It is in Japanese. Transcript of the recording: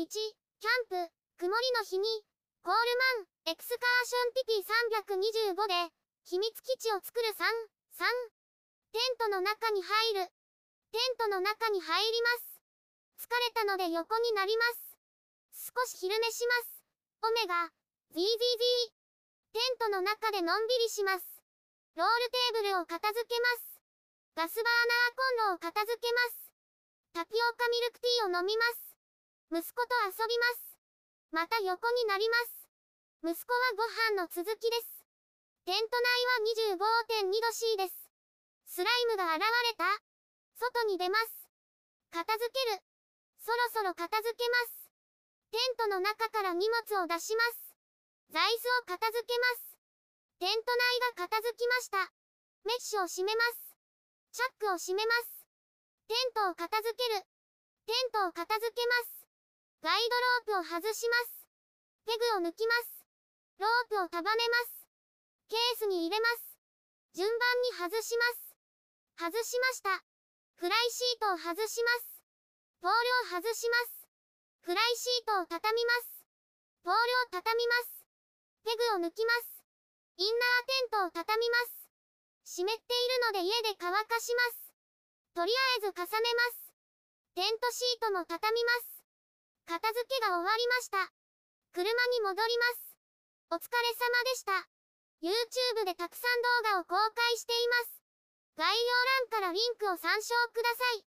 1、キャンプ、曇りの日に、コールマン、エクスカーション PP325 で、秘密基地を作る3、3、テントの中に入る。テントの中に入ります。疲れたので横になります。少し昼寝します。オメガ、ズィーズィーズィー。テントの中でのんびりします。ロールテーブルを片付けます。ガスバーナーコンロを片付けます。タピオカミルクティーを飲みます。息子と遊びます。また横になります。息子はご飯の続きです。テント内は25.2度 C です。スライムが現れた外に出ます。片付ける。そろそろ片付けます。テントの中から荷物を出します。座椅子を片付けます。テント内が片付きました。メッシュを閉めます。チャックを閉めます。テントを片付ける。テントを片付けます。ガイドロープを外します。ペグを抜きます。ロープを束ねます。ケースに入れます。順番に外します。外しました。フライシートを外します。ポールを外します。フライシートを畳みます。ポールを畳みます。ペグを抜きます。インナーテントを畳みます。湿っているので家で乾かします。とりあえず重ねます。テントシートも畳みます。片付けが終わりました。車に戻ります。お疲れ様でした。YouTube でたくさん動画を公開しています。概要欄からリンクを参照ください。